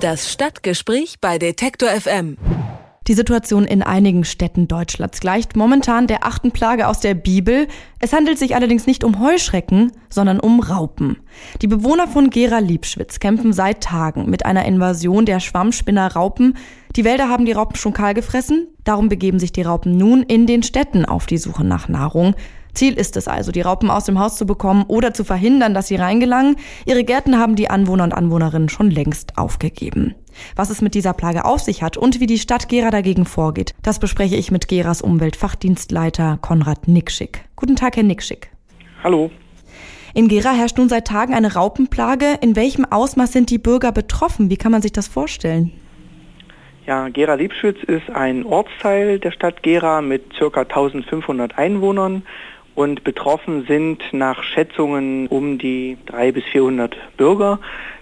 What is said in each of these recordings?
Das Stadtgespräch bei Detektor FM. Die Situation in einigen Städten Deutschlands gleicht momentan der achten Plage aus der Bibel. Es handelt sich allerdings nicht um Heuschrecken, sondern um Raupen. Die Bewohner von Gera Liebschwitz kämpfen seit Tagen mit einer Invasion der Schwammspinner Raupen. Die Wälder haben die Raupen schon kahl gefressen, darum begeben sich die Raupen nun in den Städten auf die Suche nach Nahrung. Ziel ist es also, die Raupen aus dem Haus zu bekommen oder zu verhindern, dass sie reingelangen. Ihre Gärten haben die Anwohner und Anwohnerinnen schon längst aufgegeben. Was es mit dieser Plage auf sich hat und wie die Stadt Gera dagegen vorgeht, das bespreche ich mit Geras Umweltfachdienstleiter Konrad Nickschick. Guten Tag, Herr Nickschick. Hallo. In Gera herrscht nun seit Tagen eine Raupenplage. In welchem Ausmaß sind die Bürger betroffen? Wie kann man sich das vorstellen? Ja, Gera-Liebschütz ist ein Ortsteil der Stadt Gera mit ca. 1500 Einwohnern und betroffen sind nach Schätzungen um die 300 bis 400 Bürger,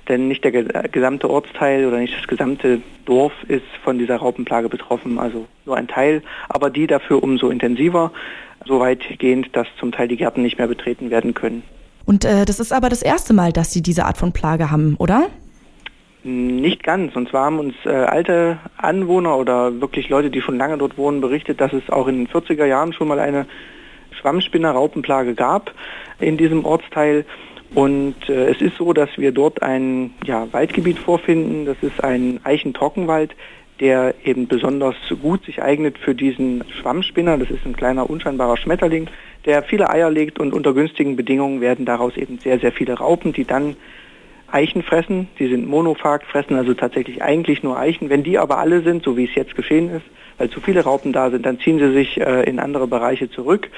denn nicht der gesamte Ortsteil oder nicht das gesamte Dorf ist von dieser Raupenplage betroffen, also nur ein Teil, aber die dafür umso intensiver, so weitgehend, dass zum Teil die Gärten nicht mehr betreten werden können. Und äh, das ist aber das erste Mal, dass Sie diese Art von Plage haben, oder? Nicht ganz. Und zwar haben uns äh, alte Anwohner oder wirklich Leute, die schon lange dort wohnen, berichtet, dass es auch in den 40er Jahren schon mal eine Schwammspinner-Raupenplage gab in diesem Ortsteil. Und äh, es ist so, dass wir dort ein ja, Waldgebiet vorfinden. Das ist ein Eichentrockenwald, der eben besonders gut sich eignet für diesen Schwammspinner. Das ist ein kleiner unscheinbarer Schmetterling, der viele Eier legt und unter günstigen Bedingungen werden daraus eben sehr, sehr viele Raupen, die dann Eichen fressen. Die sind monophag, fressen also tatsächlich eigentlich nur Eichen. Wenn die aber alle sind, so wie es jetzt geschehen ist, weil zu viele Raupen da sind, dann ziehen sie sich äh, in andere Bereiche zurück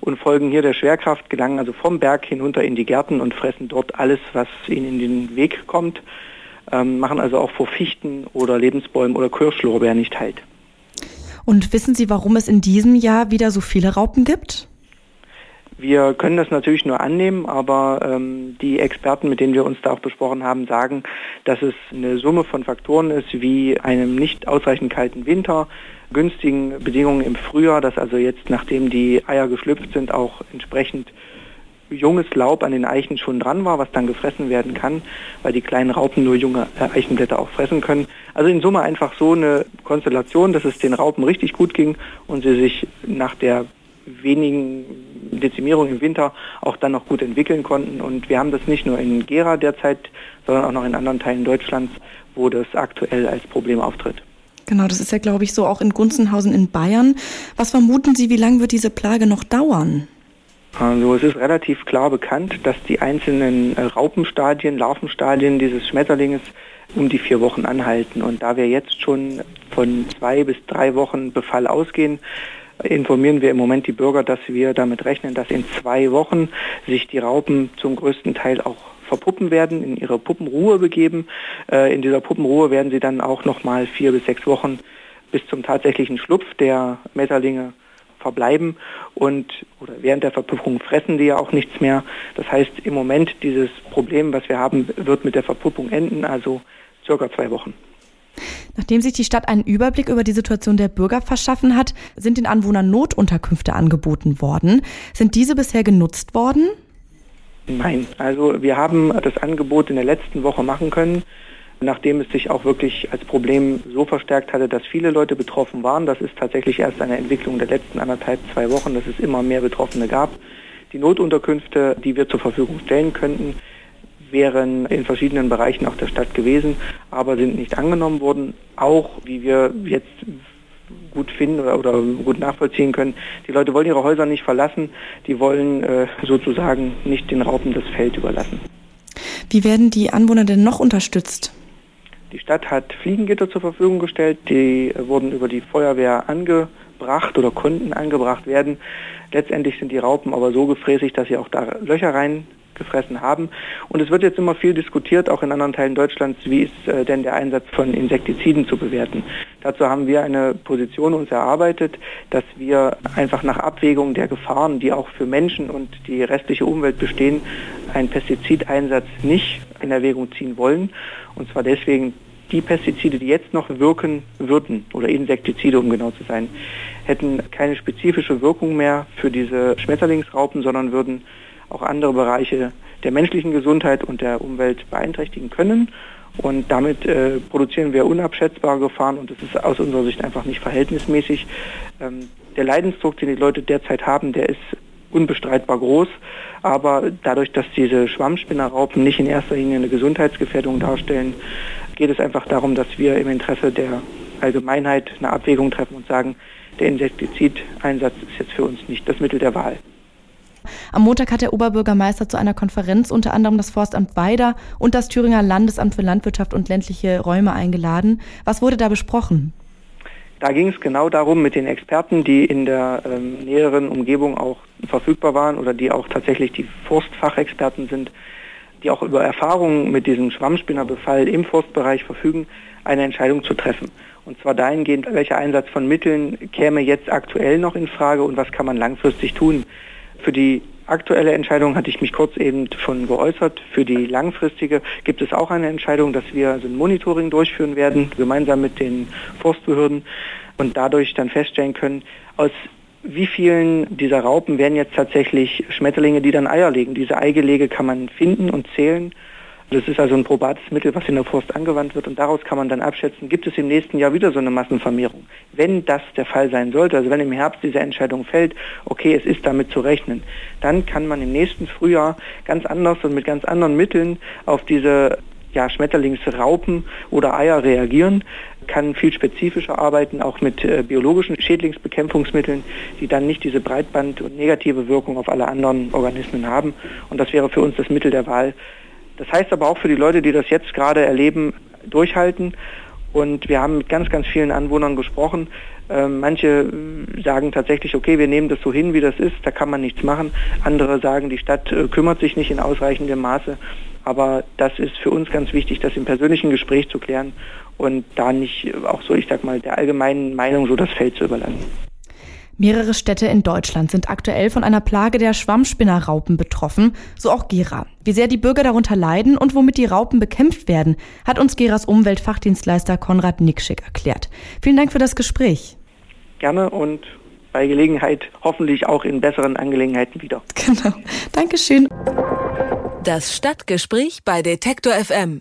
und folgen hier der Schwerkraft, gelangen also vom Berg hinunter in die Gärten und fressen dort alles, was ihnen in den Weg kommt, ähm, machen also auch vor Fichten oder Lebensbäumen oder Kirschlorbeeren nicht halt. Und wissen Sie, warum es in diesem Jahr wieder so viele Raupen gibt? Wir können das natürlich nur annehmen, aber ähm, die Experten, mit denen wir uns da auch besprochen haben, sagen, dass es eine Summe von Faktoren ist, wie einem nicht ausreichend kalten Winter, günstigen Bedingungen im Frühjahr, dass also jetzt, nachdem die Eier geschlüpft sind, auch entsprechend junges Laub an den Eichen schon dran war, was dann gefressen werden kann, weil die kleinen Raupen nur junge äh, Eichenblätter auch fressen können. Also in Summe einfach so eine Konstellation, dass es den Raupen richtig gut ging und sie sich nach der wenigen Dezimierung im Winter auch dann noch gut entwickeln konnten. Und wir haben das nicht nur in Gera derzeit, sondern auch noch in anderen Teilen Deutschlands, wo das aktuell als Problem auftritt. Genau, das ist ja, glaube ich, so auch in Gunzenhausen in Bayern. Was vermuten Sie, wie lange wird diese Plage noch dauern? Also es ist relativ klar bekannt, dass die einzelnen äh, Raupenstadien, Larvenstadien dieses Schmetterlings um die vier Wochen anhalten. Und da wir jetzt schon von zwei bis drei Wochen Befall ausgehen, informieren wir im Moment die Bürger, dass wir damit rechnen, dass in zwei Wochen sich die Raupen zum größten Teil auch verpuppen werden, in ihre Puppenruhe begeben. Äh, in dieser Puppenruhe werden sie dann auch nochmal vier bis sechs Wochen bis zum tatsächlichen Schlupf der Metterlinge verbleiben und oder während der Verpuppung fressen die ja auch nichts mehr. Das heißt, im Moment dieses Problem, was wir haben, wird mit der Verpuppung enden, also circa zwei Wochen. Nachdem sich die Stadt einen Überblick über die Situation der Bürger verschaffen hat, sind den Anwohnern Notunterkünfte angeboten worden. Sind diese bisher genutzt worden? Nein, also wir haben das Angebot in der letzten Woche machen können, nachdem es sich auch wirklich als Problem so verstärkt hatte, dass viele Leute betroffen waren. Das ist tatsächlich erst eine Entwicklung der letzten anderthalb, zwei Wochen, dass es immer mehr Betroffene gab. Die Notunterkünfte, die wir zur Verfügung stellen könnten, wären in verschiedenen Bereichen auch der Stadt gewesen, aber sind nicht angenommen worden. Auch, wie wir jetzt gut finden oder, oder gut nachvollziehen können, die Leute wollen ihre Häuser nicht verlassen, die wollen äh, sozusagen nicht den Raupen das Feld überlassen. Wie werden die Anwohner denn noch unterstützt? Die Stadt hat Fliegengitter zur Verfügung gestellt, die wurden über die Feuerwehr angebracht oder konnten angebracht werden. Letztendlich sind die Raupen aber so gefräßig, dass sie auch da Löcher rein gefressen haben. Und es wird jetzt immer viel diskutiert, auch in anderen Teilen Deutschlands, wie ist äh, denn der Einsatz von Insektiziden zu bewerten. Dazu haben wir eine Position uns erarbeitet, dass wir einfach nach Abwägung der Gefahren, die auch für Menschen und die restliche Umwelt bestehen, einen Pestizideinsatz nicht in Erwägung ziehen wollen. Und zwar deswegen, die Pestizide, die jetzt noch wirken würden, oder Insektizide, um genau zu sein, hätten keine spezifische Wirkung mehr für diese Schmetterlingsraupen, sondern würden auch andere Bereiche der menschlichen Gesundheit und der Umwelt beeinträchtigen können. Und damit äh, produzieren wir unabschätzbare Gefahren und das ist aus unserer Sicht einfach nicht verhältnismäßig. Ähm, der Leidensdruck, den die Leute derzeit haben, der ist unbestreitbar groß. Aber dadurch, dass diese Schwammspinnerraupen nicht in erster Linie eine Gesundheitsgefährdung darstellen, geht es einfach darum, dass wir im Interesse der Allgemeinheit eine Abwägung treffen und sagen, der Insektizideinsatz ist jetzt für uns nicht das Mittel der Wahl. Am Montag hat der Oberbürgermeister zu einer Konferenz unter anderem das Forstamt Weider und das Thüringer Landesamt für Landwirtschaft und ländliche Räume eingeladen. Was wurde da besprochen? Da ging es genau darum, mit den Experten, die in der ähm, näheren Umgebung auch verfügbar waren oder die auch tatsächlich die Forstfachexperten sind, die auch über Erfahrungen mit diesem Schwammspinnerbefall im Forstbereich verfügen, eine Entscheidung zu treffen. Und zwar dahingehend, welcher Einsatz von Mitteln käme jetzt aktuell noch in Frage und was kann man langfristig tun. Für die aktuelle Entscheidung hatte ich mich kurz eben schon geäußert. Für die langfristige gibt es auch eine Entscheidung, dass wir also ein Monitoring durchführen werden, gemeinsam mit den Forstbehörden und dadurch dann feststellen können, aus wie vielen dieser Raupen werden jetzt tatsächlich Schmetterlinge, die dann Eier legen. Diese Eigelege kann man finden und zählen das ist also ein probates Mittel, was in der Forst angewandt wird und daraus kann man dann abschätzen, gibt es im nächsten Jahr wieder so eine Massenvermehrung. Wenn das der Fall sein sollte, also wenn im Herbst diese Entscheidung fällt, okay, es ist damit zu rechnen, dann kann man im nächsten Frühjahr ganz anders und mit ganz anderen Mitteln auf diese ja, Schmetterlingsraupen oder Eier reagieren, kann viel spezifischer arbeiten, auch mit äh, biologischen Schädlingsbekämpfungsmitteln, die dann nicht diese Breitband- und negative Wirkung auf alle anderen Organismen haben. Und das wäre für uns das Mittel der Wahl, das heißt aber auch für die Leute, die das jetzt gerade erleben, durchhalten. Und wir haben mit ganz, ganz vielen Anwohnern gesprochen. Ähm, manche sagen tatsächlich, okay, wir nehmen das so hin, wie das ist, da kann man nichts machen. Andere sagen, die Stadt äh, kümmert sich nicht in ausreichendem Maße. Aber das ist für uns ganz wichtig, das im persönlichen Gespräch zu klären und da nicht auch so, ich sag mal, der allgemeinen Meinung so das Feld zu überlassen. Mehrere Städte in Deutschland sind aktuell von einer Plage der Schwammspinnerraupen betroffen, so auch Gera. Wie sehr die Bürger darunter leiden und womit die Raupen bekämpft werden, hat uns Geras Umweltfachdienstleister Konrad Nickschick erklärt. Vielen Dank für das Gespräch. Gerne und bei Gelegenheit hoffentlich auch in besseren Angelegenheiten wieder. Genau. Dankeschön. Das Stadtgespräch bei Detektor FM.